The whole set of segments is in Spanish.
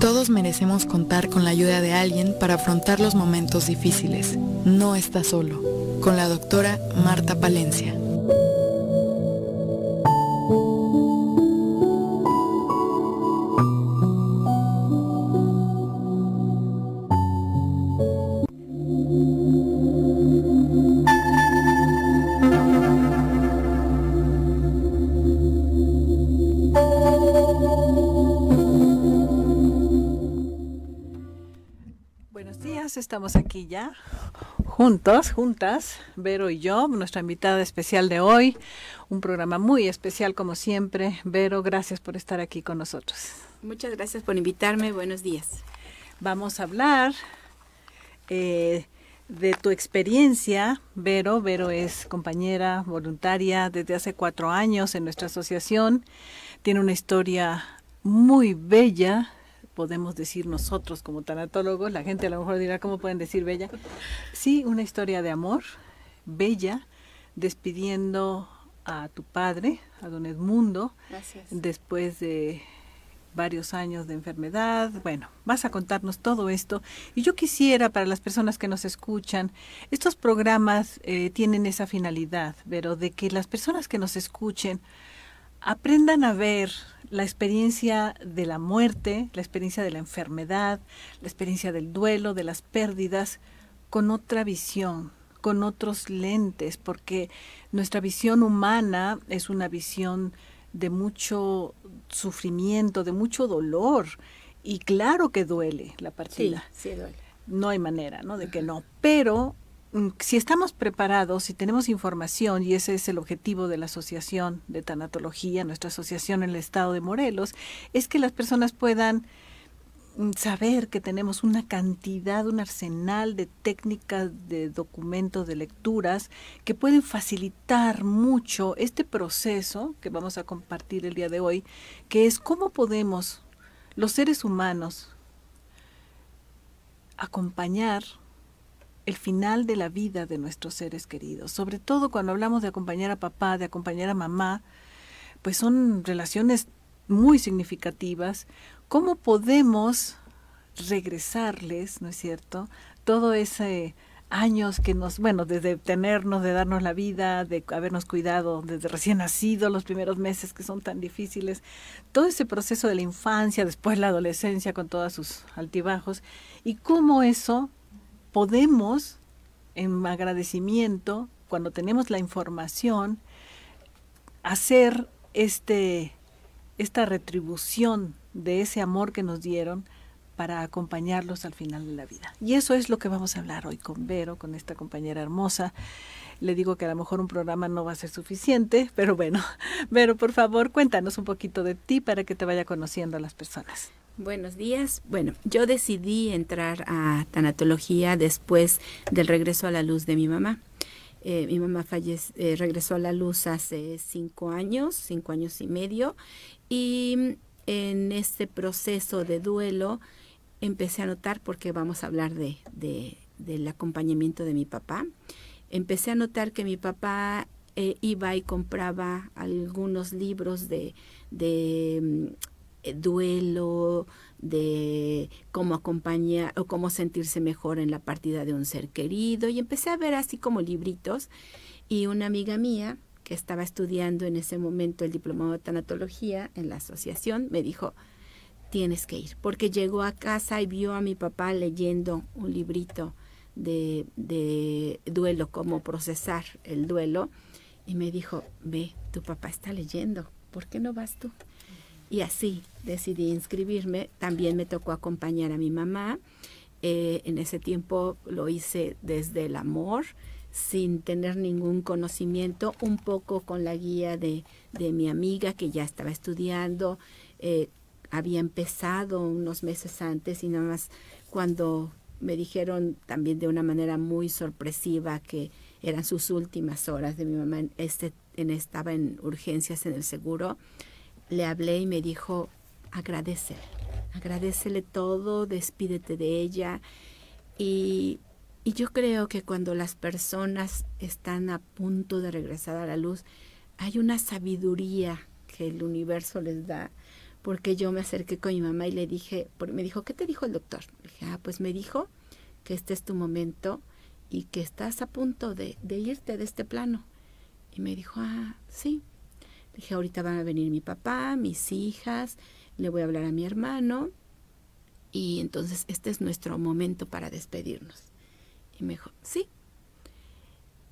Todos merecemos contar con la ayuda de alguien para afrontar los momentos difíciles. No está solo. Con la doctora Marta Palencia. Aquí ya juntos, juntas, Vero y yo, nuestra invitada especial de hoy, un programa muy especial como siempre. Vero, gracias por estar aquí con nosotros. Muchas gracias por invitarme, buenos días. Vamos a hablar eh, de tu experiencia, Vero. Vero es compañera voluntaria desde hace cuatro años en nuestra asociación, tiene una historia muy bella podemos decir nosotros como tanatólogos, la gente a lo mejor dirá, ¿cómo pueden decir bella? Sí, una historia de amor, bella, despidiendo a tu padre, a don Edmundo, después de varios años de enfermedad. Bueno, vas a contarnos todo esto. Y yo quisiera, para las personas que nos escuchan, estos programas eh, tienen esa finalidad, pero de que las personas que nos escuchen aprendan a ver la experiencia de la muerte, la experiencia de la enfermedad, la experiencia del duelo, de las pérdidas, con otra visión, con otros lentes, porque nuestra visión humana es una visión de mucho sufrimiento, de mucho dolor, y claro que duele la partida. Sí, sí duele. No hay manera, ¿no? De que no. Pero si estamos preparados, si tenemos información, y ese es el objetivo de la Asociación de Tanatología, nuestra asociación en el estado de Morelos, es que las personas puedan mm, saber que tenemos una cantidad, un arsenal de técnicas, de documentos, de lecturas que pueden facilitar mucho este proceso que vamos a compartir el día de hoy, que es cómo podemos los seres humanos acompañar el final de la vida de nuestros seres queridos. Sobre todo cuando hablamos de acompañar a papá, de acompañar a mamá, pues son relaciones muy significativas. ¿Cómo podemos regresarles, no es cierto? Todo ese años que nos, bueno, desde tenernos, de darnos la vida, de habernos cuidado desde recién nacido, los primeros meses que son tan difíciles, todo ese proceso de la infancia, después la adolescencia con todos sus altibajos, y cómo eso podemos, en agradecimiento, cuando tenemos la información, hacer este, esta retribución de ese amor que nos dieron para acompañarlos al final de la vida. Y eso es lo que vamos a hablar hoy con Vero, con esta compañera hermosa. Le digo que a lo mejor un programa no va a ser suficiente, pero bueno, Vero, por favor, cuéntanos un poquito de ti para que te vaya conociendo a las personas. Buenos días. Bueno, yo decidí entrar a tanatología después del regreso a la luz de mi mamá. Eh, mi mamá fallece, eh, regresó a la luz hace cinco años, cinco años y medio, y en este proceso de duelo empecé a notar, porque vamos a hablar de, del acompañamiento de mi papá, empecé a notar que mi papá eh, iba y compraba algunos libros de, de duelo, de cómo acompañar o cómo sentirse mejor en la partida de un ser querido y empecé a ver así como libritos y una amiga mía que estaba estudiando en ese momento el diplomado de tanatología en la asociación me dijo tienes que ir porque llegó a casa y vio a mi papá leyendo un librito de, de duelo cómo procesar el duelo y me dijo ve tu papá está leyendo ¿por qué no vas tú? Y así decidí inscribirme. También me tocó acompañar a mi mamá. Eh, en ese tiempo lo hice desde el amor, sin tener ningún conocimiento, un poco con la guía de, de mi amiga que ya estaba estudiando. Eh, había empezado unos meses antes y nada más cuando me dijeron también de una manera muy sorpresiva que eran sus últimas horas de mi mamá, este, estaba en urgencias en el seguro le hablé y me dijo, agradecele, agradecele todo, despídete de ella. Y, y yo creo que cuando las personas están a punto de regresar a la luz, hay una sabiduría que el universo les da, porque yo me acerqué con mi mamá y le dije, me dijo, ¿qué te dijo el doctor? Le dije, ah, pues me dijo que este es tu momento y que estás a punto de, de irte de este plano. Y me dijo, ah, sí. Dije, ahorita van a venir mi papá, mis hijas, le voy a hablar a mi hermano y entonces este es nuestro momento para despedirnos. Y me dijo, sí.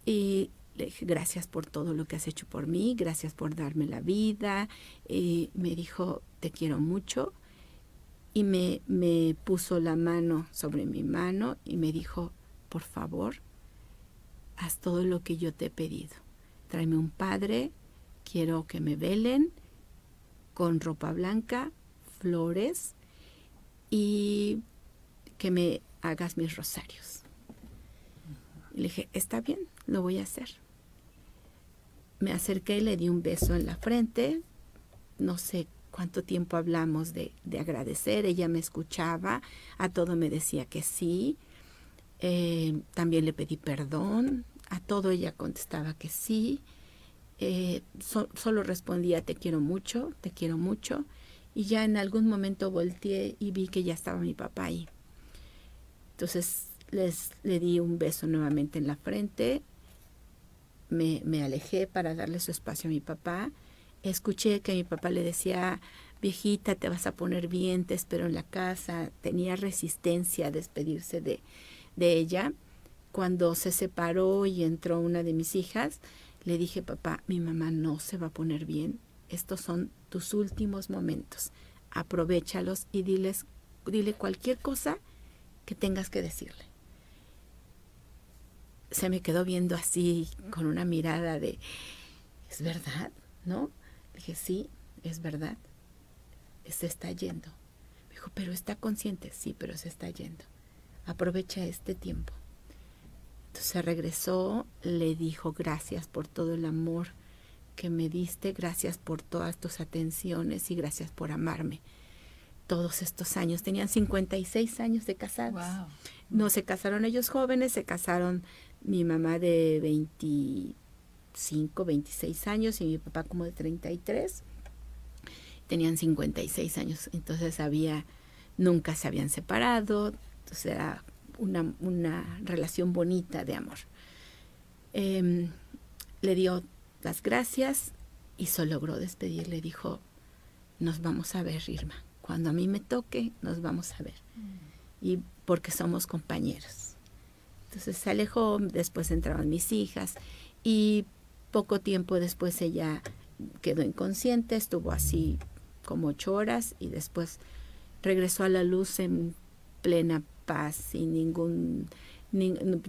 Y le dije, gracias por todo lo que has hecho por mí, gracias por darme la vida. Y me dijo, te quiero mucho. Y me, me puso la mano sobre mi mano y me dijo, por favor, haz todo lo que yo te he pedido. Tráeme un padre, quiero que me velen con ropa blanca, flores y que me hagas mis rosarios. le dije, está bien, lo voy a hacer. Me acerqué y le di un beso en la frente. No sé cuánto tiempo hablamos de, agradecer. Ella me escuchaba, a todo me decía que sí. Eh, también le pedí perdón, a todo ella contestaba que sí. Eh, solo respondía te quiero mucho, te quiero mucho y ya en algún momento volteé y vi que ya estaba mi papá ahí. Entonces les le di un beso nuevamente en la frente, me, me alejé para darle su espacio a mi papá, escuché que mi papá le decía, viejita, te vas a poner bien, te espero en la casa, tenía resistencia a despedirse de, de ella. Cuando se separó y entró una de mis hijas, le dije, papá, mi mamá no se va a poner bien, estos son tus últimos momentos. Aprovechalos y dile cualquier cosa que tengas que decirle. Se me quedó viendo así, con una mirada de, ¿es verdad? ¿No? Dije, sí, es verdad. Se está yendo. Me dijo, pero está consciente. Sí, pero se está yendo. Aprovecha este tiempo. Entonces regresó, le dijo gracias por todo el amor que me diste, gracias por todas tus atenciones y gracias por amarme. Todos estos años, tenían 56 años de casados. No se casaron ellos jóvenes, se casaron mi mamá de 25, 26 años y mi papá como de 33. Tenían 56 años, entonces había, nunca se habían separado, entonces era una, una relación bonita de amor. Em, le dio las gracias y se logró despedirle. Dijo, nos vamos a ver, Irma. Cuando a mí me toque, nos vamos a ver. Mm. Y porque somos compañeros. Entonces se alejó, después entraban mis hijas y poco tiempo después ella quedó inconsciente, estuvo así como ocho horas y después regresó a la luz en plena paz, sin ningún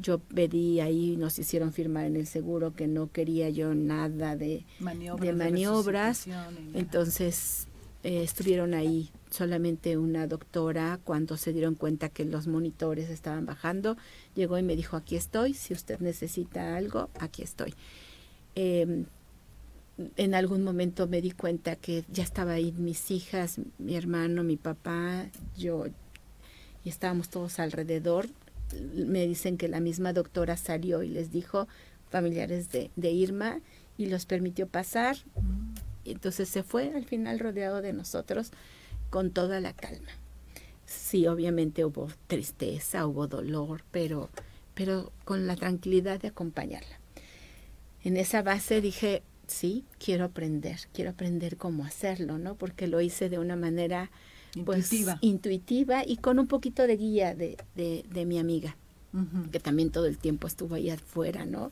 yo pedí ahí, nos hicieron firmar en el seguro que no quería yo nada de maniobras. Entonces eh, estuvieron ahí solamente una doctora cuando se dieron cuenta que los monitores estaban bajando. Llegó y me dijo, aquí estoy, si usted necesita algo, aquí estoy. Em, en algún momento me di cuenta que ya estaba ahí mis hijas, mi hermano, mi papá, yo, y estábamos todos alrededor me dicen que la misma doctora salió y les dijo familiares de, Irma y los permitió pasar. entonces se fue al final rodeado de nosotros con toda la calma. Sí, obviamente hubo tristeza, hubo dolor, pero, pero con la tranquilidad de acompañarla. En esa base dije, sí, quiero aprender, quiero aprender cómo hacerlo, ¿no? Porque lo hice de una manera pues, intuitiva. y con un poquito de guía de, de, mi amiga, que también todo el tiempo estuvo ahí afuera, ¿no?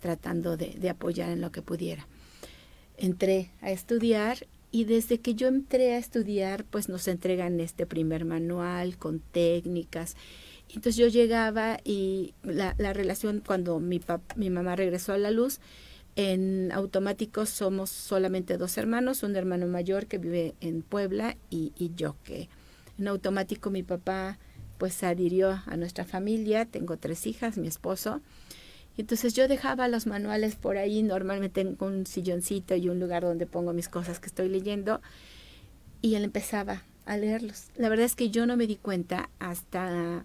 Tratando de, de apoyar en lo que pudiera. Entré a estudiar y desde que yo entré a estudiar, pues nos entregan este primer manual con técnicas. Entonces yo llegaba y la, la relación cuando mi, mi mamá regresó a la luz, en automático somos solamente dos hermanos, un hermano mayor que vive en Puebla y, yo que en automático mi papá pues adhirió a nuestra familia, tengo tres hijas, mi esposo, entonces yo dejaba los manuales por ahí, normalmente tengo un silloncito y un lugar donde pongo mis cosas que estoy leyendo, y él empezaba a leerlos. La verdad es que yo no me di cuenta hasta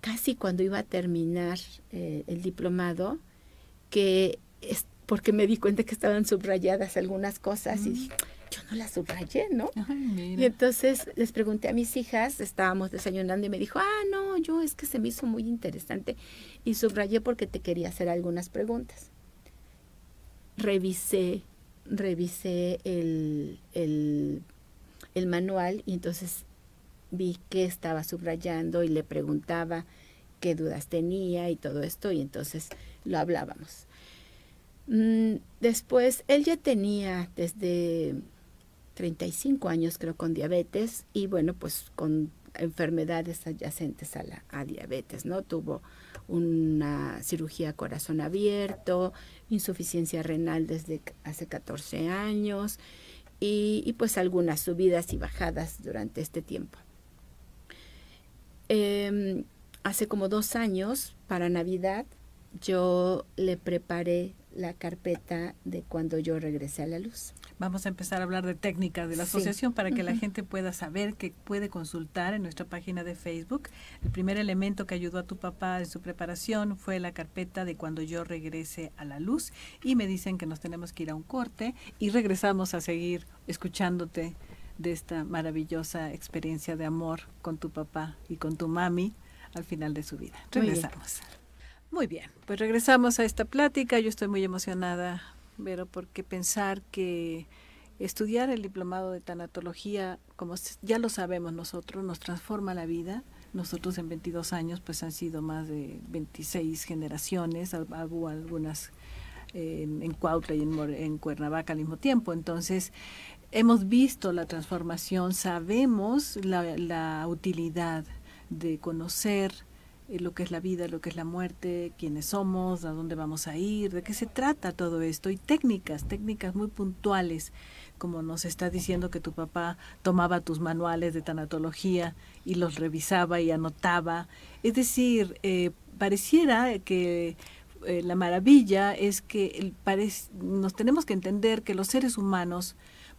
casi cuando iba a terminar eh, el diplomado que porque me di cuenta que estaban subrayadas algunas cosas y dije, yo no las subrayé, ¿no? y entonces les pregunté a mis hijas, estábamos desayunando y me dijo, ah, no, yo es que se me hizo muy interesante y subrayé porque te quería hacer algunas preguntas. Revisé, revisé el, el, el manual y entonces vi que estaba subrayando y le preguntaba qué dudas tenía y todo esto y entonces lo hablábamos. Mm, después, él ya tenía desde 35 años creo con diabetes y bueno, pues con enfermedades adyacentes a la a diabetes, ¿no? Tuvo una cirugía corazón abierto, insuficiencia renal desde hace 14 años y, pues algunas subidas y bajadas durante este tiempo. Eh, hace como dos años, para Navidad, yo le preparé la carpeta de cuando yo regresé a la luz. Vamos a empezar a hablar de técnicas de la asociación para que la gente pueda saber que puede consultar en nuestra página de Facebook. El primer elemento que ayudó a tu papá en su preparación fue la carpeta de cuando yo regrese a la luz y me dicen que nos tenemos que ir a un corte y regresamos a seguir escuchándote de esta maravillosa experiencia de amor con tu papá y con tu mami al final de su vida. Regresamos. Muy bien, pues regresamos a esta plática. Yo estoy muy emocionada, Vero, porque pensar que estudiar el diplomado de tanatología, como ya lo sabemos nosotros, nos transforma la vida. Nosotros en 22 años, pues han sido más de 26 generaciones, hubo algunas en, en Cuautla y en, en Cuernavaca al mismo tiempo. Entonces, hemos visto la transformación, sabemos la, la utilidad de conocer eh, lo que es la vida, lo que es la muerte, quiénes somos, a dónde vamos a ir, de qué se trata todo esto y técnicas, técnicas muy puntuales, como nos está diciendo que tu papá tomaba tus manuales de tanatología y los revisaba y anotaba. Es decir, eh, pareciera que eh, la maravilla es que nos tenemos que entender que los seres humanos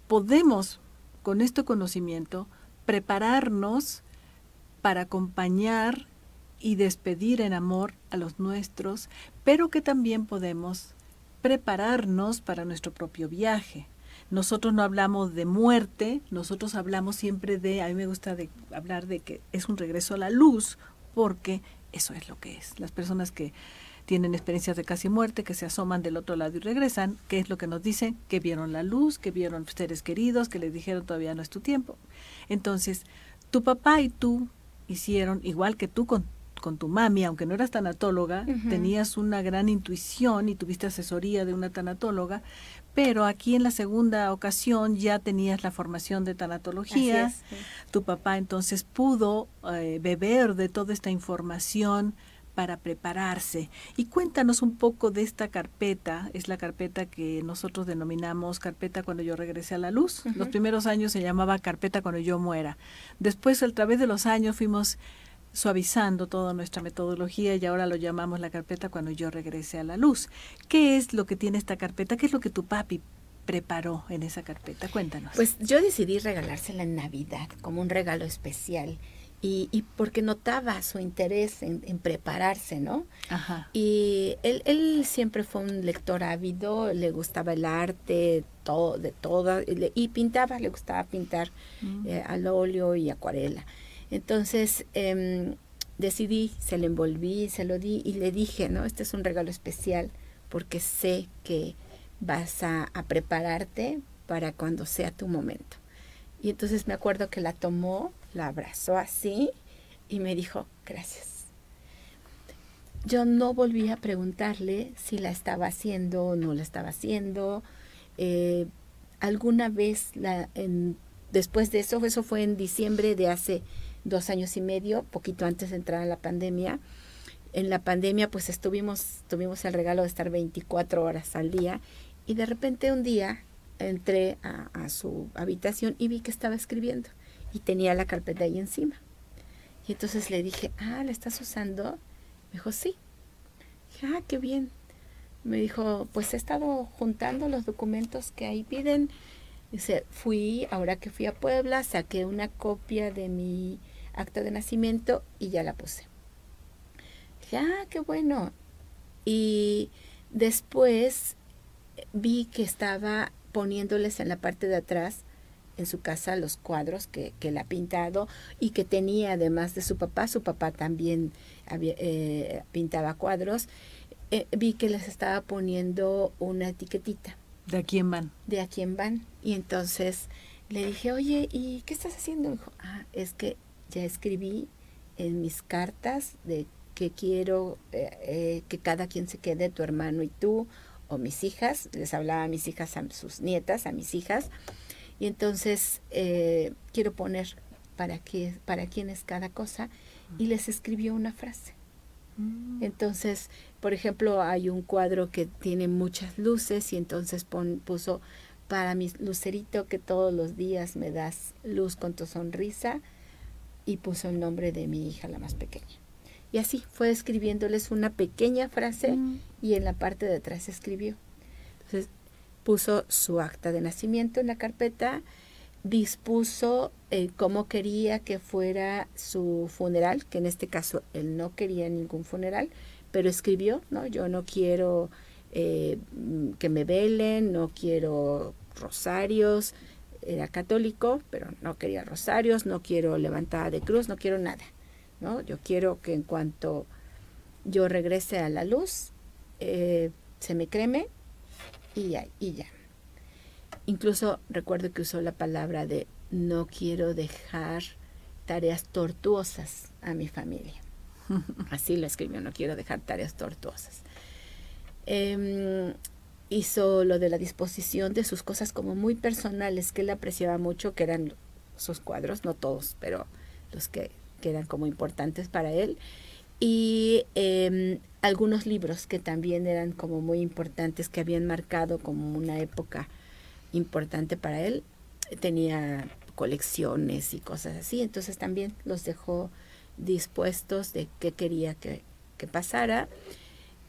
podemos, con este conocimiento, prepararnos para acompañar y despedir en amor a los nuestros, pero que también podemos prepararnos para nuestro propio viaje. Nosotros no hablamos de muerte, nosotros hablamos siempre de, a mí me gusta de hablar de que es un regreso a la luz, porque eso es lo que es. Las personas que tienen experiencias de casi muerte, que se asoman del otro lado y regresan, ¿qué es lo que nos dicen? Que vieron la luz, que vieron seres queridos, que les dijeron todavía no es tu tiempo. Entonces, tu papá y tú hicieron, igual que tú con con tu mami, aunque no eras tanatóloga, tenías una gran intuición y tuviste asesoría de una tanatóloga, pero aquí en la segunda ocasión ya tenías la formación de tanatología. Tu papá entonces pudo eh, beber de toda esta información para prepararse. Y cuéntanos un poco de esta carpeta, es la carpeta que nosotros denominamos carpeta cuando yo regresé a la luz. Los primeros años se llamaba carpeta cuando yo muera. Después, a través de los años, fuimos suavizando toda nuestra metodología y ahora lo llamamos la carpeta cuando yo regrese a la luz. ¿Qué es lo que tiene esta carpeta? ¿Qué es lo que tu papi preparó en esa carpeta? Cuéntanos. Pues yo decidí regalársela en Navidad como un regalo especial. Y, y porque notaba su interés en, prepararse, ¿no? Ajá. Y él, él, siempre fue un lector ávido, le gustaba el arte, todo, de todo, y, pintaba, le gustaba pintar mm. eh, al óleo y acuarela. Entonces em, decidí, se lo envolví, se lo di y le dije, ¿no? Este es un regalo especial porque sé que vas a, prepararte para cuando sea tu momento. Y entonces me acuerdo que la tomó, la abrazó así y me dijo, gracias. Yo no volví a preguntarle si la estaba haciendo o no la estaba haciendo. Eh, alguna vez, después de eso, eso fue en diciembre de hace dos años y medio, poquito antes de entrar a la pandemia. En la pandemia pues estuvimos, tuvimos el regalo de estar 24 horas al día y de repente un día entré a, su habitación y vi que estaba escribiendo y tenía la carpeta ahí encima. Y entonces le dije, ah, ¿la estás usando? Me dijo, sí. Dije, ah, qué bien. Me dijo, pues he estado juntando los documentos que ahí piden. Dice, fui, ahora que fui a Puebla, saqué una copia de mi acta de nacimiento y ya la puse. Ya, ah, qué bueno. Y después vi que estaba poniéndoles en la parte de atrás en su casa los cuadros que, que él ha pintado y que tenía además de su papá, su papá también había, eh, pintaba cuadros, eh, vi que les estaba poniendo una etiquetita. ¿De a quién van? De a quién van. Y entonces le dije, oye, ¿y qué estás haciendo? dijo, ah, es que ya escribí en mis cartas de que quiero eh, que cada quien se quede, tu hermano y tú, o mis hijas, les hablaba a mis hijas, a sus nietas, a mis hijas, y entonces eh, quiero poner para, qué, para quién es cada cosa y les escribió una frase. Mm. Entonces, por ejemplo, hay un cuadro que tiene muchas luces y entonces puso para mi lucerito que todos los días me das luz con tu sonrisa y puso el nombre de mi hija, la más pequeña. Y así fue escribiéndoles una pequeña frase mm. y en la parte de atrás escribió. Entonces, puso su acta de nacimiento en la carpeta, dispuso eh, cómo quería que fuera su funeral, que en este caso él no quería ningún funeral, pero escribió, ¿no? Yo no quiero eh, que me velen, no quiero rosarios, era católico, pero no quería rosarios, no quiero levantada de cruz, no quiero nada, ¿no? Yo quiero que en cuanto yo regrese a la luz, eh, se me creme y ya, y ya. Incluso recuerdo que usó la palabra de no quiero dejar tareas tortuosas a mi familia. Así lo escribió, no quiero dejar tareas tortuosas. Em, hizo lo de la disposición de sus cosas como muy personales, que él apreciaba mucho, que eran sus cuadros, no todos, pero los que, que eran como importantes para él. Y eh, algunos libros que también eran como muy importantes, que habían marcado como una época importante para él. Tenía colecciones y cosas así, entonces también los dejó dispuestos de qué quería que, pasara.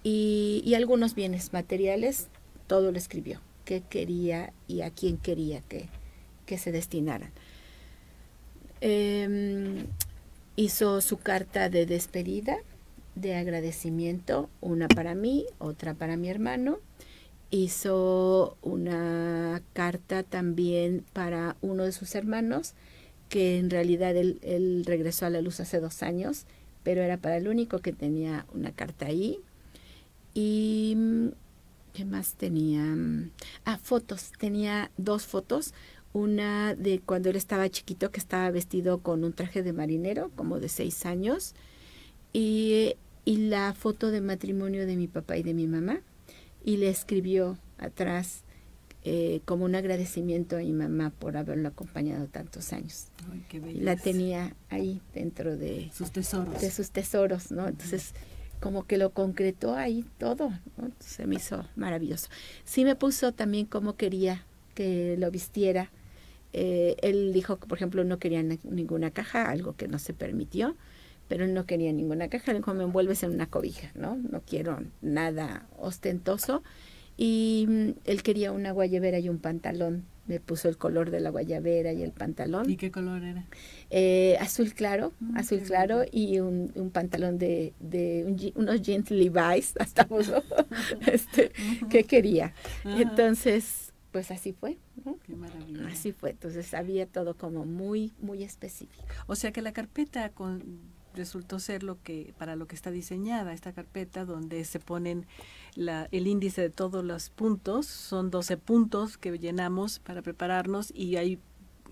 Y, algunos bienes materiales, todo lo escribió, qué quería y a quién quería que, que se destinaran. Em, hizo su carta de despedida de agradecimiento, una para mí, otra para mi hermano. Hizo una carta también para uno de sus hermanos, que en realidad él, regresó a la luz hace dos años, pero era para el único que tenía una carta ahí. Y ¿qué más tenía? Ah, fotos. Tenía dos fotos. Una de cuando él estaba chiquito, que estaba vestido con un traje de marinero, como de seis años. Y y la foto de matrimonio de mi papá y de mi mamá y le escribió atrás eh, como un agradecimiento a mi mamá por haberlo acompañado tantos años. y la tenía ahí dentro de sus tesoros. De sus tesoros, ¿no? Entonces, como que lo concretó ahí todo, Se me hizo maravilloso. Sí me puso también como quería que lo vistiera. Eh, él dijo que, por ejemplo, no quería ninguna caja, algo que no se permitió pero él no quería ninguna caja, le dijo, me envuelves en una cobija, ¿no? No quiero nada ostentoso. Y mm, él quería una guayabera y un pantalón. Me puso el color de la guayabera y el pantalón. ¿Y qué color era? Eh, azul claro, mm, azul claro y un, un pantalón de, de unos jeans Levi's, hasta uno, este, que quería. Y entonces, pues así fue. Qué maravilla. Así fue. Entonces había todo como muy, muy específico. O sea que la carpeta con resultó ser lo que para lo que está diseñada esta carpeta donde se ponen la, el índice de todos los puntos. Son 12 puntos que llenamos para prepararnos y hay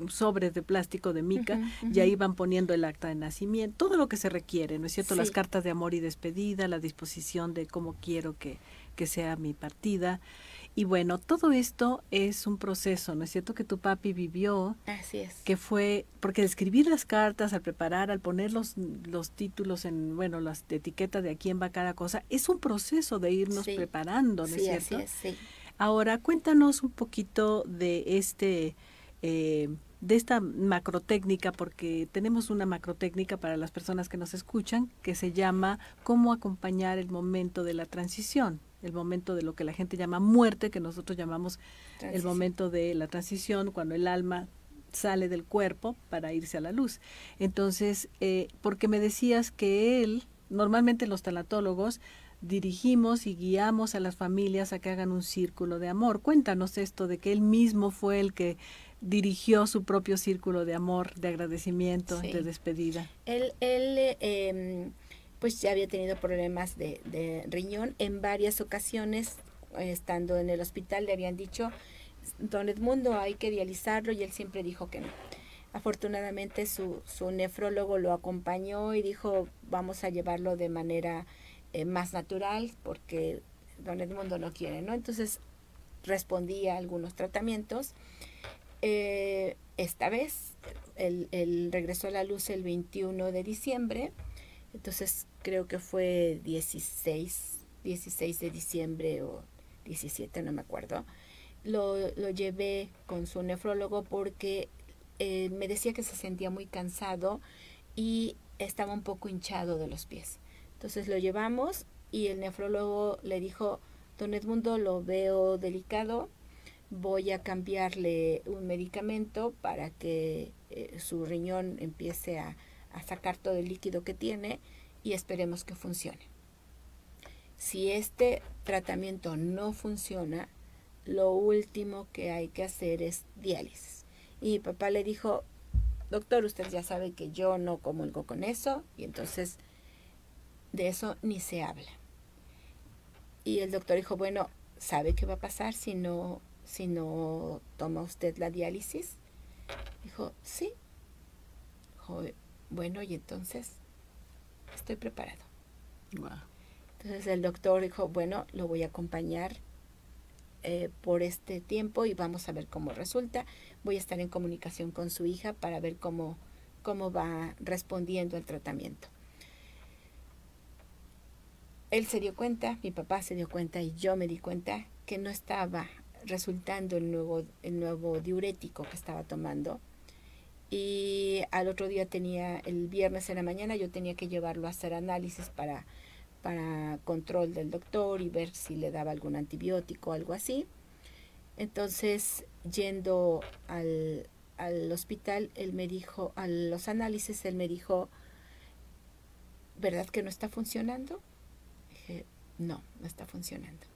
sobres de plástico de mica y ahí van poniendo el acta de nacimiento, todo lo que se requiere, ¿no es cierto? Las cartas de amor y despedida, la disposición de cómo quiero que, que sea mi partida, y bueno, todo esto es un proceso, ¿no es cierto? Que tu papi vivió. Así es. Que fue, porque al escribir las cartas, al preparar, al poner los, los títulos en, bueno, las etiquetas de a quién va cada cosa, es un proceso de irnos preparando, ¿no es cierto? Así es, sí. Ahora, cuéntanos un poquito de este... Eh, de esta macrotécnica, porque tenemos una macrotécnica para las personas que nos escuchan, que se llama cómo acompañar el momento de la transición el momento de lo que la gente llama muerte, que nosotros llamamos el momento de la transición, cuando el alma sale del cuerpo para irse a la luz. Entonces, eh, porque me decías que él, normalmente los talatólogos, dirigimos y guiamos a las familias a que hagan un círculo de amor. Cuéntanos esto de que él mismo fue el que dirigió su propio círculo de amor, de agradecimiento, de despedida. Él, él em, pues ya había tenido problemas de, de, riñón en varias ocasiones, estando en el hospital le habían dicho, don Edmundo hay que dializarlo y él siempre dijo que no. Afortunadamente su, su nefrólogo lo acompañó y dijo vamos a llevarlo de manera eh, más natural porque don Edmundo no quiere, ¿no? Entonces respondí a algunos tratamientos. Eh, esta vez él, regresó a la luz el 21 de diciembre, entonces creo que fue 16, 16 de diciembre o 17, no me acuerdo. Lo, lo llevé con su nefrólogo porque eh, me decía que se sentía muy cansado y estaba un poco hinchado de los pies. Entonces lo llevamos y el nefrólogo le dijo, don Edmundo, lo veo delicado, voy a cambiarle un medicamento para que eh, su riñón empiece a, a sacar todo el líquido que tiene y esperemos que funcione. Si este tratamiento no funciona, lo último que hay que hacer es diálisis. Y papá le dijo, doctor, usted ya sabe que yo no comulgo con eso y entonces de eso ni se habla. Y el doctor dijo, bueno, ¿sabe qué va a pasar si no, si no toma usted la diálisis? Dijo, sí. Bueno, y entonces estoy preparado. Entonces el doctor dijo, bueno, lo voy a acompañar eh, por este tiempo y vamos a ver cómo resulta. Voy a estar en comunicación con su hija para ver cómo, cómo va respondiendo al tratamiento él se dio cuenta, mi papá se dio cuenta y yo me di cuenta que no estaba resultando el nuevo, el nuevo diurético que estaba tomando. Y al otro día tenía, el viernes en la mañana, yo tenía que llevarlo a hacer análisis para, para control del doctor y ver si le daba algún antibiótico o algo así. Entonces, yendo al, al hospital, él me dijo, a los análisis, él me dijo, ¿verdad que no está funcionando? no, no está funcionando.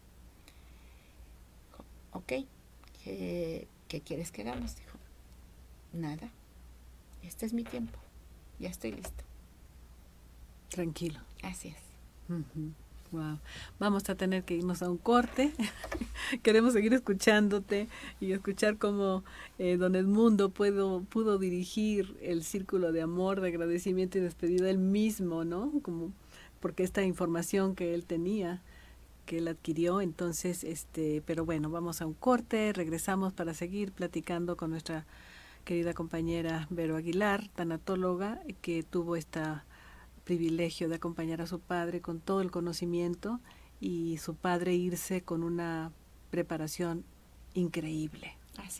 ok, ¿qué, quieres que hagamos? Dijo, nada, este es mi tiempo, ya estoy listo. Tranquilo. Así es. Wow. Vamos a tener que irnos a un corte. Queremos seguir escuchándote y escuchar cómo eh, Don Edmundo pudo, pudo dirigir el círculo de amor, de agradecimiento y despedida él mismo, ¿no? Como porque esta información que él tenía, que él adquirió, entonces, este, pero bueno, vamos a un corte, regresamos para seguir platicando con nuestra querida compañera Vero Aguilar, tanatóloga, que tuvo este privilegio de acompañar a su padre con todo el conocimiento y su padre irse con una preparación increíble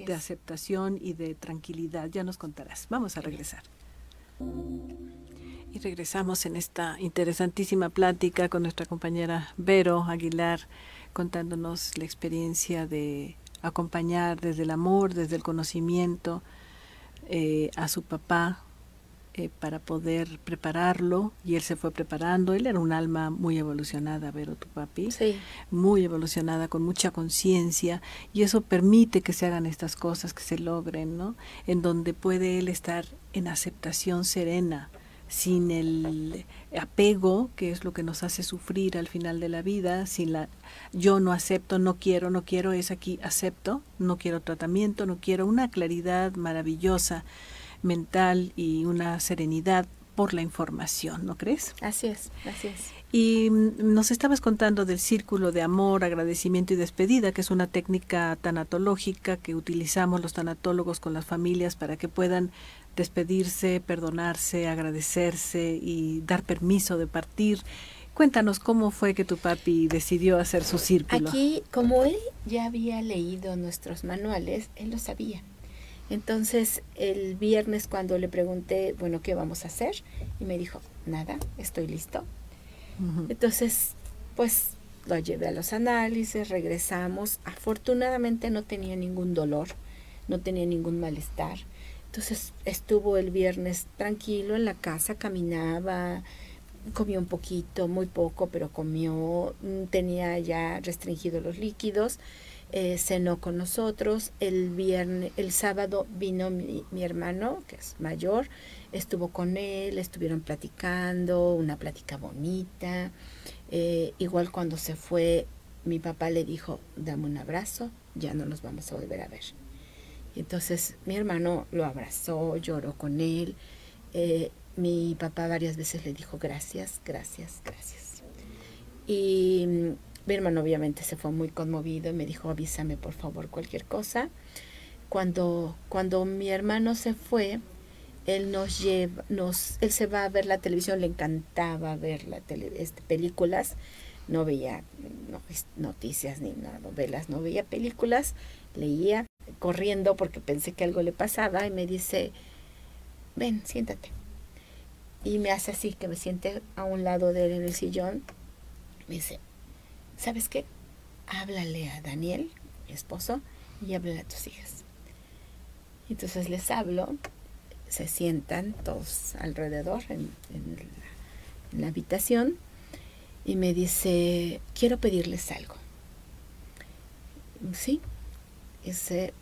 de aceptación y de tranquilidad. Ya nos contarás. Vamos a regresar. Y regresamos en esta interesantísima plática con nuestra compañera Vero Aguilar, contándonos la experiencia de acompañar desde el amor, desde el conocimiento eh, a su papá eh, para poder prepararlo y él se fue preparando. Él era un alma muy evolucionada, Vero, tu papi, sí. muy evolucionada, con mucha conciencia y eso permite que se hagan estas cosas, que se logren, ¿no? En donde puede él estar en aceptación serena sin el apego, que es lo que nos hace sufrir al final de la vida, sin la yo no acepto, no quiero, no quiero, es aquí acepto, no quiero tratamiento, no quiero una claridad maravillosa mental y una serenidad por la información, ¿no crees? Así es, así es. Y nos estabas contando del círculo de amor, agradecimiento y despedida, que es una técnica tanatológica que utilizamos los tanatólogos con las familias para que puedan despedirse, perdonarse, agradecerse y dar permiso de partir. Cuéntanos cómo fue que tu papi decidió hacer su círculo. Aquí, como él ya había leído nuestros manuales, él lo sabía. Entonces, el viernes cuando le pregunté, bueno, ¿qué vamos a hacer? Y me dijo, nada, estoy listo. Entonces, pues lo llevé a los análisis, regresamos. Afortunadamente no tenía ningún dolor, no tenía ningún malestar. Entonces estuvo el viernes tranquilo en la casa, caminaba, comió un poquito, muy poco, pero comió, mm, tenía ya restringido los líquidos, eh, cenó con nosotros, el viernes, el sábado vino mi, mi, hermano, que es mayor, estuvo con él, estuvieron platicando, una plática bonita, eh, igual cuando se fue, mi papá le dijo, dame un abrazo, ya no nos vamos a volver a ver. Entonces mi hermano lo abrazó, lloró con él, eh, mi papá varias veces le dijo gracias, gracias, gracias. Y mm, mi hermano obviamente se fue muy conmovido y me dijo avísame por favor cualquier cosa. Cuando, cuando mi hermano se fue, él nos lleva, nos, él se va a ver la televisión, le encantaba ver la tele, este, películas, no veía noticias ni nada, novelas, no veía películas, leía corriendo porque pensé que algo le pasaba y me dice, ven, siéntate y me hace así, que me siente a un lado de él en el sillón. Me dice, ¿sabes qué? Háblale a Daniel, mi esposo, y háblale a tus hijas. Entonces les hablo, se sientan todos alrededor en, la, habitación y me dice, quiero pedirles algo. Sí, ese,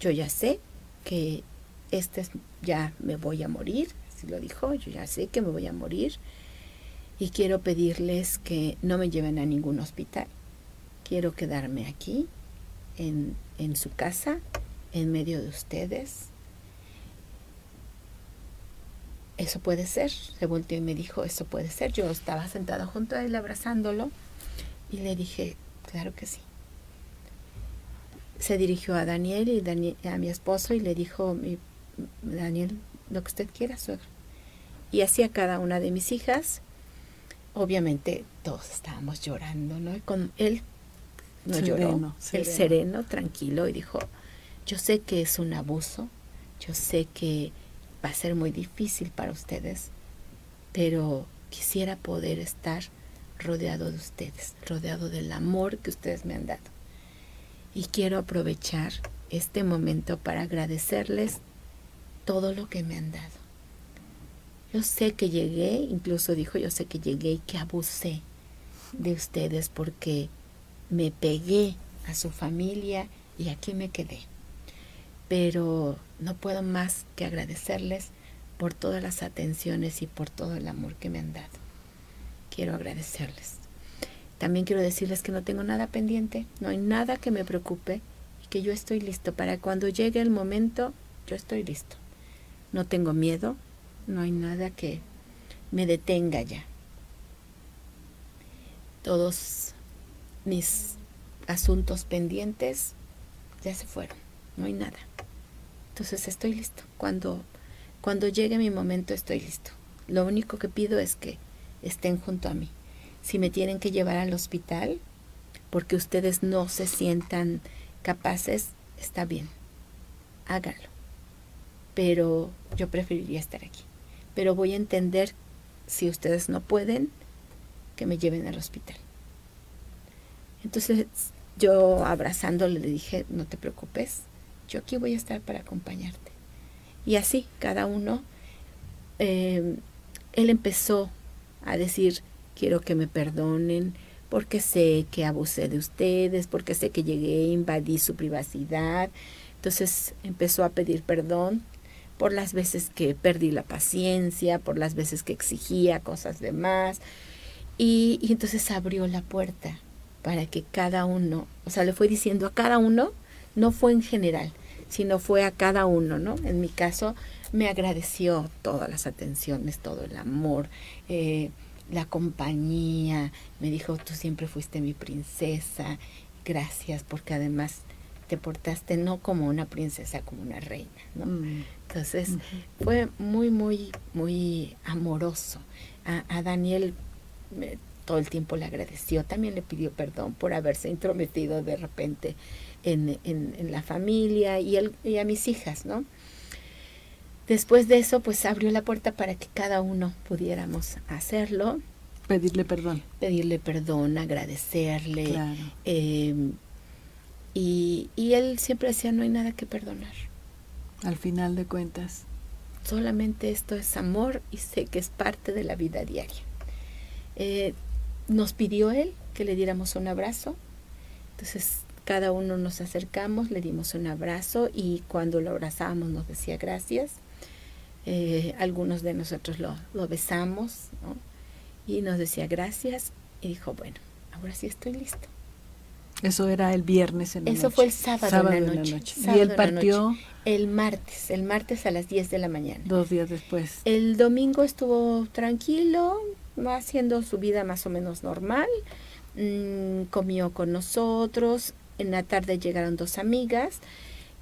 yo ya sé que este ya me voy a morir, lo dijo, yo ya sé que me voy a morir y quiero pedirles que no me lleven a ningún hospital. Quiero quedarme aquí, en, en su casa, en medio de ustedes. Eso puede ser. Se volteó y me dijo, eso puede ser. Yo estaba sentada junto a él abrazándolo y le dije, claro que sí. Se dirigió a Daniel y a mi esposo y le dijo, Daniel, lo que usted quiera, suegro. Y así a cada una de mis hijas. Obviamente todos estábamos llorando, ¿no? Y con él no lloró, el sereno, tranquilo, y dijo, yo sé que es un abuso, yo sé que va a ser muy difícil para ustedes, pero quisiera poder estar rodeado de ustedes, rodeado del amor que ustedes me han dado. Y quiero aprovechar este momento para agradecerles todo lo que me han dado. Yo sé que llegué, incluso dijo, yo sé que llegué y que abusé de ustedes porque me pegué a su familia y aquí me quedé. Pero no puedo más que agradecerles por todas las atenciones y por todo el amor que me han dado. Quiero agradecerles. También quiero decirles que no tengo nada pendiente, no hay nada que me preocupe y que yo estoy listo para cuando llegue el momento, yo estoy listo. No tengo miedo, no hay nada que me detenga ya. Todos mis asuntos pendientes ya se fueron, no hay nada. Entonces estoy listo. Cuando, cuando llegue mi momento estoy listo. Lo único que pido es que estén junto a mí. Si me tienen que llevar al hospital porque ustedes no se sientan capaces, está bien. Háganlo pero yo preferiría estar aquí. Pero voy a entender si ustedes no pueden, que me lleven al hospital. Entonces yo abrazándole le dije, no te preocupes, yo aquí voy a estar para acompañarte. Y así, cada uno, eh, él empezó a decir, quiero que me perdonen, porque sé que abusé de ustedes, porque sé que llegué, invadí su privacidad. Entonces empezó a pedir perdón por las veces que perdí la paciencia, por las veces que exigía cosas de más. Y, entonces abrió la puerta para que cada uno, o sea, le fue diciendo a cada uno, no fue en general, sino fue a cada uno, ¿no? En mi caso, me agradeció todas las atenciones, todo el amor, eh, la compañía, me dijo, tú siempre fuiste mi princesa, gracias, porque además te portaste no como una princesa, como una reina, ¿no? Mm. Entonces fue muy, muy, muy amoroso. A, Daniel todo el tiempo le agradeció, también le pidió perdón por haberse intrometido de repente en, en, la familia y, y a mis hijas, ¿no? Después de eso, pues abrió la puerta para que cada uno pudiéramos hacerlo. Pedirle perdón. Pedirle perdón, agradecerle. Claro. Eh, y, y él siempre decía, no hay nada que perdonar. Al final de cuentas. solamente esto es amor y sé que es parte de la vida diaria. Eh, nos pidió él que le diéramos un abrazo, entonces cada uno nos acercamos, le dimos un abrazo y cuando lo abrazábamos nos decía gracias. Eh, algunos de nosotros lo, lo besamos y nos decía gracias y dijo, bueno, ahora sí estoy listo. Eso era el viernes en la Eso fue el sábado, en la noche. y él partió el martes, el martes a las 10 de la mañana. Dos días después. El domingo estuvo tranquilo, haciendo su vida más o menos normal. Mm, comió con nosotros. En la tarde llegaron dos amigas.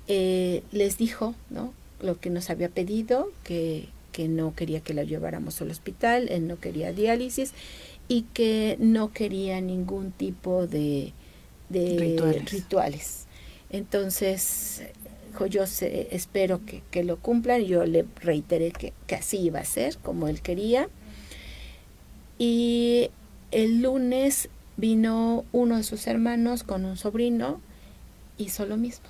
Eh, les dijo, ¿no? Lo que nos había pedido, que, que no quería que la lleváramos al hospital, él no quería diálisis y que no quería ningún tipo de de rituales. Entonces, yo espero que, lo cumplan. Yo le reiteré que, que, así iba a ser, como él quería. Y el lunes vino uno de sus hermanos con un sobrino, hizo lo mismo.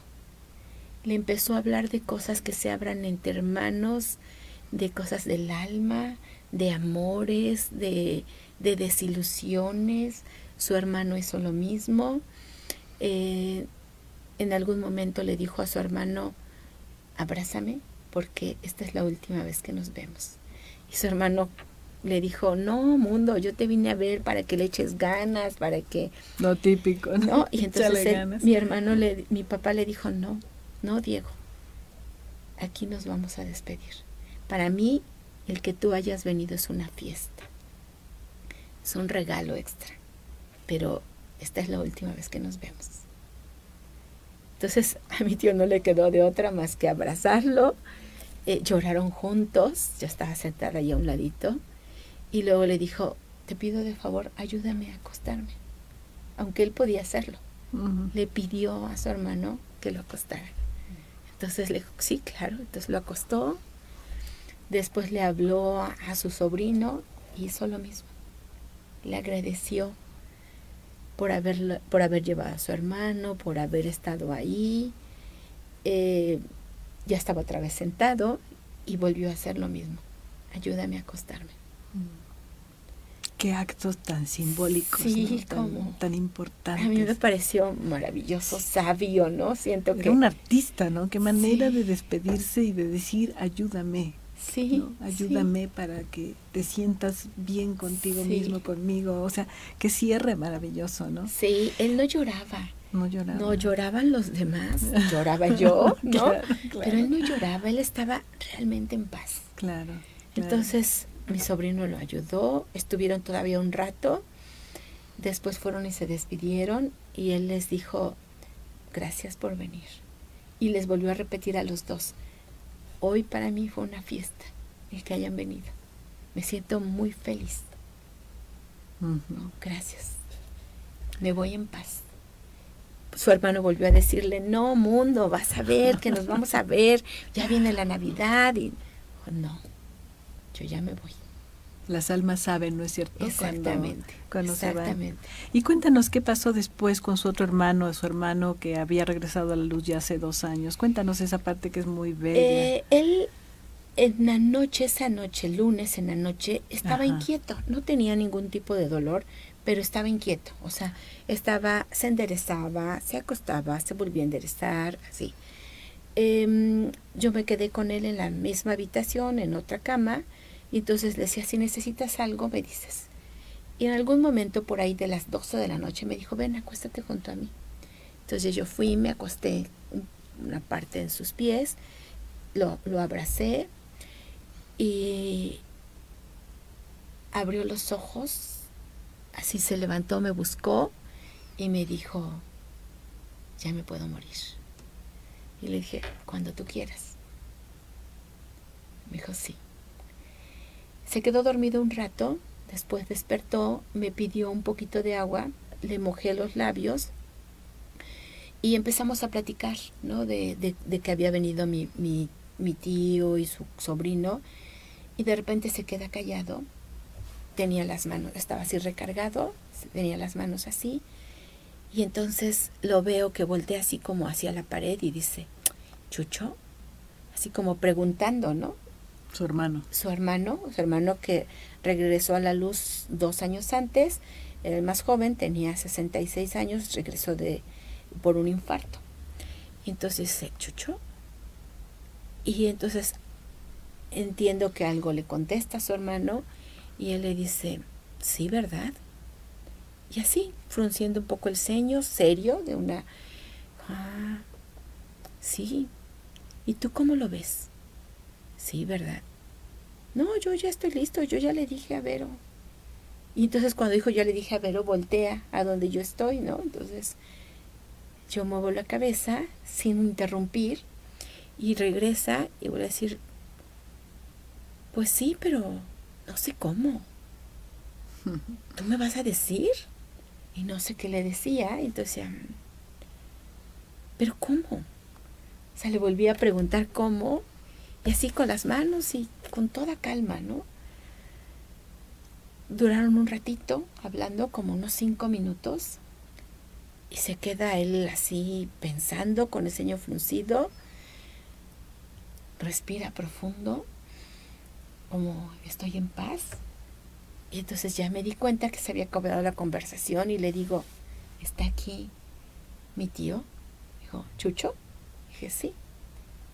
Le empezó a hablar de cosas que se abran entre hermanos, de cosas del alma, de amores, de, de desilusiones. Su hermano hizo lo mismo eh, en algún momento le dijo a su hermano, abrázame porque esta es la última vez que nos vemos. Y su hermano le dijo, no, mundo, yo te vine a ver para que le eches ganas, para que... Lo típico, ¿no? Y entonces mi hermano, le, mi papá le dijo, no, no, Diego, aquí nos vamos a despedir. Para mí, el que tú hayas venido es una fiesta, es un regalo extra, pero esta es la última vez que nos vemos. Entonces a mi tío no le quedó de otra más que abrazarlo. Eh, lloraron juntos, yo estaba sentada ahí a un ladito, y luego le dijo, te pido de favor, ayúdame a acostarme, aunque él podía hacerlo. Le pidió a su hermano que lo acostara. Entonces le dijo, sí, claro, entonces lo acostó. Después le habló a, su sobrino y hizo lo mismo. Le agradeció por, haber, por haber llevado a su hermano, por haber estado ahí. Eh, ya estaba otra vez sentado y volvió a hacer lo mismo. Ayúdame a acostarme. Qué actos tan simbólicos, sí, tan, tan, importantes. A mí me pareció maravilloso, sabio, ¿no? Siento Era que... un artista, ¿no? Qué manera de despedirse y de decir, ayúdame. Sí. Ayúdame para que te sientas bien contigo mismo, conmigo. O sea, qué cierre maravilloso, ¿no? Sí, él no lloraba. No lloraba. No lloraban los demás, lloraba yo, ¿no? Pero él no lloraba, él estaba realmente en paz. Claro, Entonces, mi sobrino lo ayudó, estuvieron todavía un rato, después fueron y se despidieron y él les dijo, gracias por venir. Y les volvió a repetir a los dos, Hoy para mí fue una fiesta el que hayan venido. Me siento muy feliz. Gracias. Me voy en paz. Su hermano volvió a decirle, no, mundo, vas a ver que nos vamos a ver, ya viene la Navidad y no, yo ya me voy. Las almas saben, ¿no es cierto? Exactamente. Cuando, exactamente. Y cuéntanos qué pasó después con su otro hermano, su hermano que había regresado a la luz ya hace dos años. Cuéntanos esa parte que es muy bella. Eh, él en la noche, esa noche, lunes en la noche, estaba inquieto. No tenía ningún tipo de dolor, pero estaba inquieto. O sea, estaba, se enderezaba, se acostaba, se volvía a enderezar, así. Em, yo me quedé con él en la misma habitación, en otra cama y entonces le decía, si necesitas algo, me dices. Y en algún momento por ahí de las 12 de la noche me dijo, ven, acuéstate junto a mí. Entonces yo fui, me acosté una parte en sus pies, lo, lo abracé y abrió los ojos, así se levantó, me buscó y me dijo, ya me puedo morir. Y le dije, cuando tú quieras. Me dijo, sí. Se quedó dormido un rato, después despertó, me pidió un poquito de agua, le mojé los labios y empezamos a platicar, ¿no? De, de, que había venido mi, mi, mi tío y su sobrino y de repente se queda callado, tenía las manos, estaba así recargado, tenía las manos así y entonces lo veo que voltea así como hacia la pared y dice, Chucho, así como preguntando, ¿no? Su hermano. Su hermano, su hermano que regresó a la luz dos años antes, el más joven, tenía 66 años, regresó de por un infarto. entonces se chuchó. Y entonces entiendo que algo le contesta a su hermano y él le dice, sí, ¿verdad? Y así, frunciendo un poco el ceño, serio, de una, ah, sí. ¿Y tú cómo lo ves? Sí, ¿verdad? No, yo ya estoy listo, yo ya le dije a Vero. Y entonces cuando dijo yo le dije a Vero, voltea a donde yo estoy, ¿no? Entonces yo muevo la cabeza sin interrumpir y regresa y voy a decir, pues sí, pero no sé cómo. ¿Tú me vas a decir? Y no sé qué le decía. Entonces, ¿pero cómo? O sea, le volví a preguntar cómo. Y así con las manos y con toda calma, ¿no? Duraron un ratito hablando, como unos cinco minutos. Y se queda él así pensando con el ceño fruncido. Respira profundo como estoy en paz. Y entonces ya me di cuenta que se había acabado la conversación y le digo, ¿está aquí mi tío? Dijo, ¿Chucho? Dije, sí.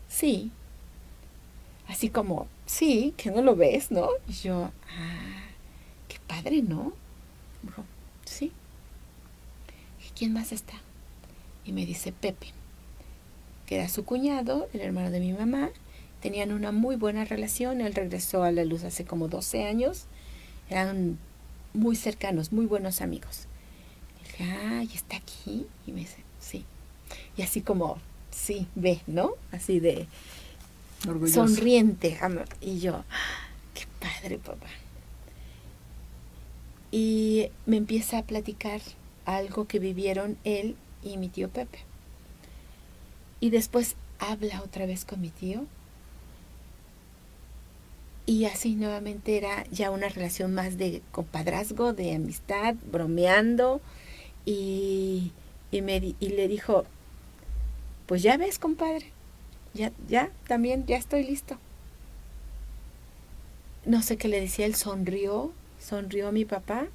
Sí. Así como, sí, que no lo ves, ¿no? Y yo, ah, qué padre, ¿no? Dijo, sí. ¿Y quién más está? Y me dice Pepe, que era su cuñado, el hermano de mi mamá, tenían una muy buena relación. Él regresó a la luz hace como 12 años. Eran muy cercanos, muy buenos amigos. Y dije, ay, ¿está aquí? Y me dice, sí. Y así como, sí, ve, ¿no? Así de sonriente. Y yo, qué padre, papá. Y me empieza a platicar algo que vivieron él y mi tío Pepe. Y después habla otra vez con mi tío y así nuevamente era ya una relación más de compadrazgo, de amistad, bromeando. Y, y, me, y le dijo, pues ya ves, compadre, ya, ya, también, ya estoy listo. No sé qué le decía, él sonrió, sonrió mi papá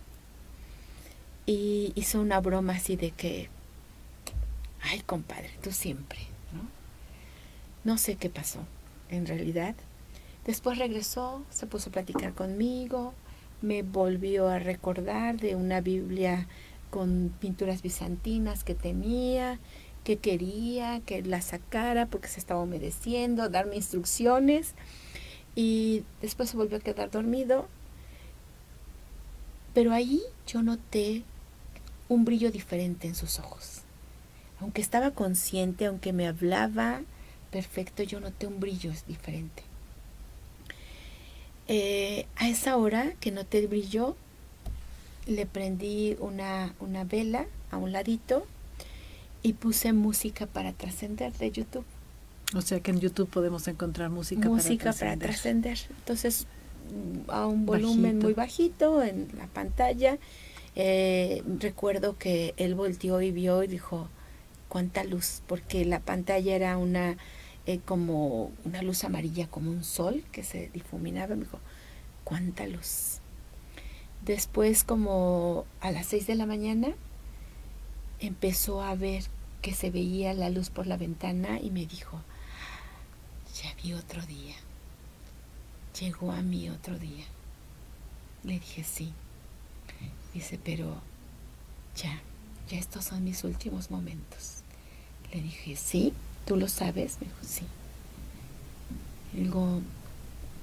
y hizo una broma así de que, ay, compadre, tú siempre, ¿no? No sé qué pasó, en realidad Después regresó, se puso a platicar conmigo, me volvió a recordar de una Biblia con pinturas bizantinas que tenía, que quería que la sacara porque se estaba humedeciendo, darme instrucciones y después se volvió a quedar dormido. Pero ahí yo noté un brillo diferente en sus ojos. Aunque estaba consciente, aunque me hablaba perfecto, yo noté un brillo diferente. Eh, a esa hora que no te brilló, le prendí una, una vela a un ladito y puse música para trascender de YouTube. O sea que en YouTube podemos encontrar música, música para trascender. Entonces, a un volumen muy bajito en la pantalla. Eh, recuerdo que él volteó y vio y dijo, cuánta luz, porque la pantalla era una eh, como una luz amarilla, como un sol que se difuminaba. Me dijo, cuánta luz. Después, como a las seis de la mañana, empezó a ver que se veía la luz por la ventana y me dijo, ya vi otro día. Llegó a mí otro día. Le dije, sí. Dice, pero ya, ya estos son mis últimos momentos. Le dije, sí. ¿Tú lo sabes? Me dijo, sí. Y digo,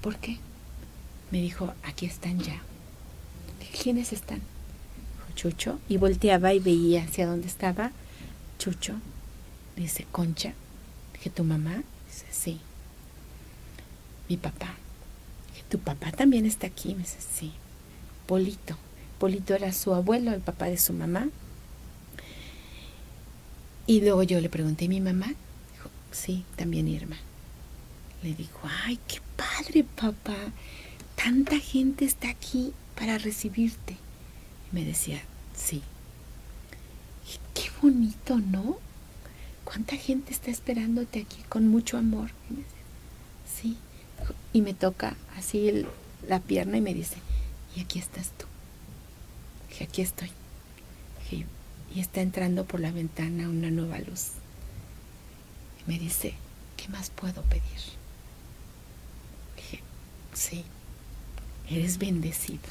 ¿por qué? Me dijo, aquí están ya. ¿quiénes están? Dijo, Chucho. Y volteaba y veía hacia dónde estaba. Chucho. Dice, Concha. Dije, ¿tu mamá? Dice, sí. Mi papá. Dije, ¿tu papá también está aquí? Me dice, sí. Polito. Polito era su abuelo, el papá de su mamá. Y luego yo le pregunté mi mamá, Sí, también Irma. Le dijo, ay, qué padre, papá. Tanta gente está aquí para recibirte. Y me decía, sí. qué bonito, ¿no? ¿Cuánta gente está esperándote aquí con mucho amor? sí, Y me toca así la pierna y me dice, y aquí estás tú. Dije, aquí estoy. y está entrando por la ventana una nueva luz. Y me dice, ¿qué más puedo pedir? Dije, sí, eres bendecido.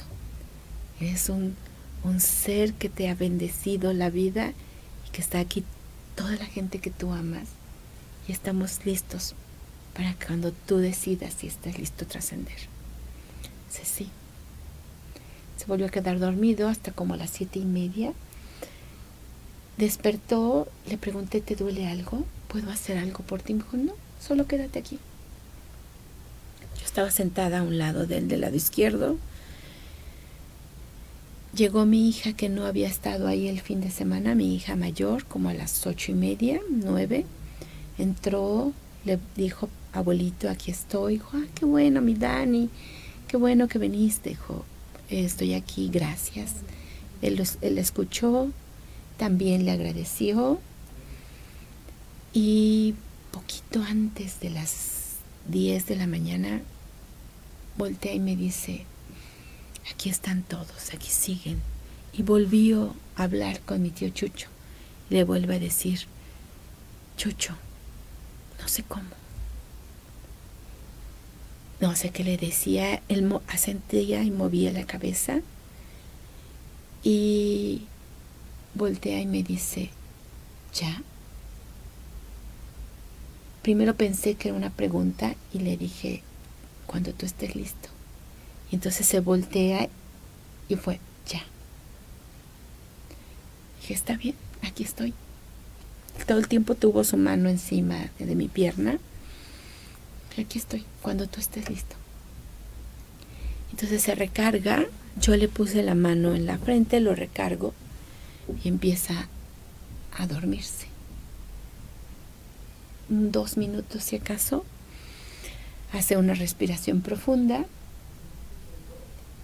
Eres un, un ser que te ha bendecido la vida y que está aquí toda la gente que tú amas. Y estamos listos para cuando tú decidas si estás listo a trascender. Dice, sí. Se volvió a quedar dormido hasta como las siete y media. Despertó, le pregunté, ¿te duele algo? ¿Puedo hacer algo por ti? Me dijo, no, solo quédate aquí. Yo estaba sentada a un lado del, del lado izquierdo. Llegó mi hija que no había estado ahí el fin de semana, mi hija mayor, como a las ocho y media, nueve. Entró, le dijo, abuelito, aquí estoy. Dijo, ah, qué bueno, mi Dani, qué bueno que viniste. Dijo, estoy aquí, gracias. Él, él escuchó, también le agradeció. Y poquito antes de las 10 de la mañana, voltea y me dice, aquí están todos, aquí siguen. Y volvió a hablar con mi tío Chucho. Le vuelve a decir, Chucho, no sé cómo. No sé qué le decía, él asentía y movía la cabeza y voltea y me dice, ¿ya? Primero pensé que era una pregunta y le dije, cuando tú estés listo. Y entonces se voltea y fue, ya. Dije, está bien, aquí estoy. Todo el tiempo tuvo su mano encima de mi pierna aquí estoy, cuando tú estés listo. Entonces se recarga, yo le puse la mano en la frente, lo recargo y empieza a dormirse. Dos minutos si acaso, hace una respiración profunda,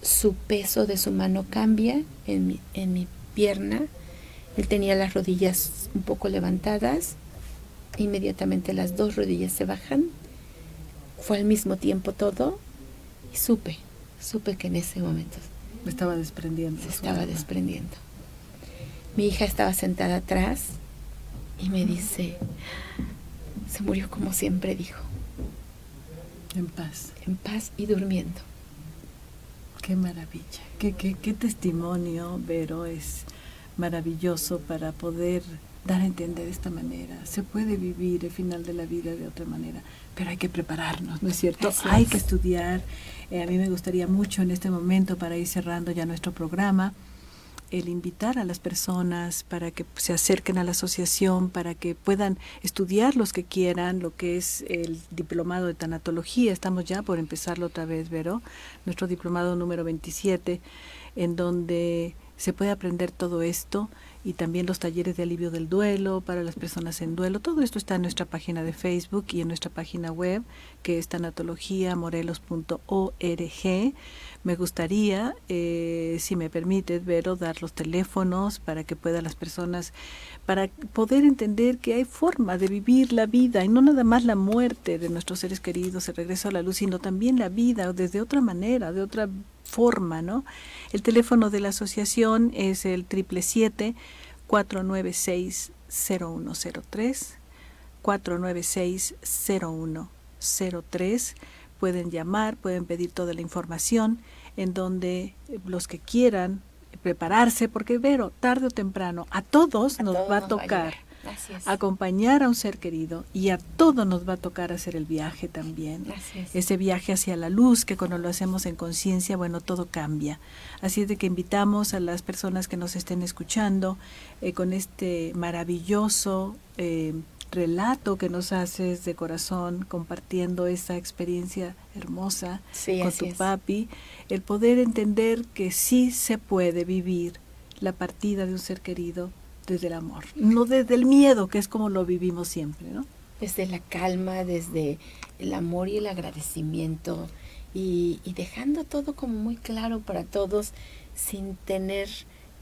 su peso de su mano cambia en mi, en mi pierna, él tenía las rodillas un poco levantadas, inmediatamente las dos rodillas se bajan fue al mismo tiempo todo y supe, supe que en ese momento me estaba desprendiendo. Se estaba desprendiendo. Mi hija estaba sentada atrás y me dice, se murió como siempre dijo. En paz. En paz y durmiendo. Qué maravilla, qué, qué, qué testimonio, Vero, es maravilloso para poder dar a entender de esta manera. Se puede vivir el final de la vida de otra manera pero hay que prepararnos, ¿no es cierto? hay que estudiar. Eh, a mí me gustaría mucho en este momento, para ir cerrando ya nuestro programa, el invitar a las personas para que se acerquen a la asociación, para que puedan estudiar los que quieran, lo que es el diplomado de tanatología. Estamos ya por empezarlo otra vez, Vero, nuestro diplomado número 27, en donde se puede aprender todo esto y también los talleres de alivio del duelo para las personas en duelo. Todo esto está en nuestra página de Facebook y en nuestra página web, que es tanatologiamorelos.org. Me gustaría, eh, si me permites, Vero, dar los teléfonos para que puedan las personas, para poder entender que hay forma de vivir la vida y no nada más la muerte de nuestros seres queridos, el regreso a la luz, sino también la vida desde otra manera, de otra forma, ¿no? El teléfono de la asociación es el triple siete 496 0103 496 0103 pueden llamar, pueden pedir toda la información en donde los que quieran prepararse, porque Vero, tarde o temprano, a todos nos va a tocar acompañar a un ser querido y a todo nos va a tocar hacer el viaje también. Ese viaje hacia la luz que cuando lo hacemos en conciencia, bueno, todo cambia. Así es de que invitamos a las personas que nos estén escuchando eh, con este maravilloso eh, relato que nos haces de corazón, compartiendo esa experiencia hermosa con tu papi, el poder entender que sí se puede vivir la partida de un ser querido desde el amor, no desde el miedo, que es como lo vivimos siempre, ¿no? Desde la calma, desde el amor y el agradecimiento y, dejando todo como muy claro para todos sin tener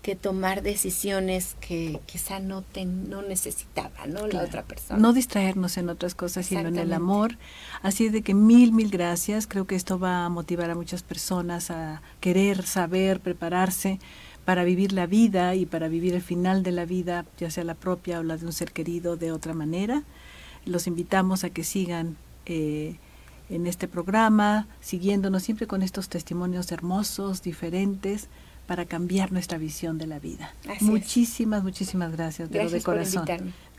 que tomar decisiones que quizá no te, no necesitaba, ¿no? La otra persona. No distraernos en otras cosas, sino en el amor. Así de que mil, mil gracias. Creo que esto va a motivar a muchas personas a querer saber, prepararse para vivir la vida y para vivir el final de la vida, ya sea la propia o la de un ser querido, de otra manera. Los invitamos a que sigan eh, en este programa, siguiéndonos siempre con estos testimonios hermosos, diferentes para cambiar nuestra visión de la vida. muchísimas, muchísimas gracias, gracias de corazón.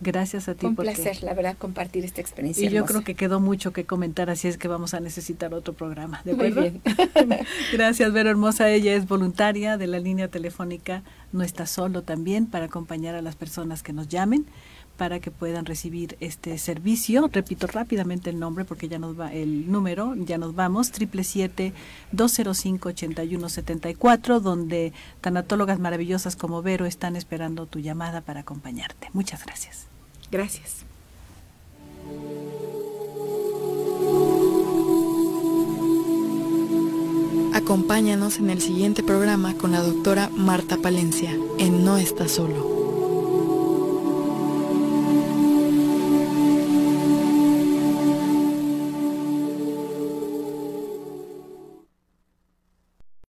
Gracias a ti. Un placer, la verdad, compartir esta experiencia. Y yo creo que quedó mucho que comentar, así es que vamos a necesitar otro programa. ¿De acuerdo? Muy bien. gracias, Vero Hermosa. Ella es voluntaria de la línea telefónica No está solo también para acompañar a las personas que nos llamen para que puedan recibir este servicio. Repito rápidamente el nombre porque ya nos va el número, ya nos vamos, 777-205-8174, donde tanatólogas maravillosas como Vero están esperando tu llamada para acompañarte. Muchas gracias. Gracias. Acompáñanos en el siguiente programa con la doctora Marta Palencia en No está solo.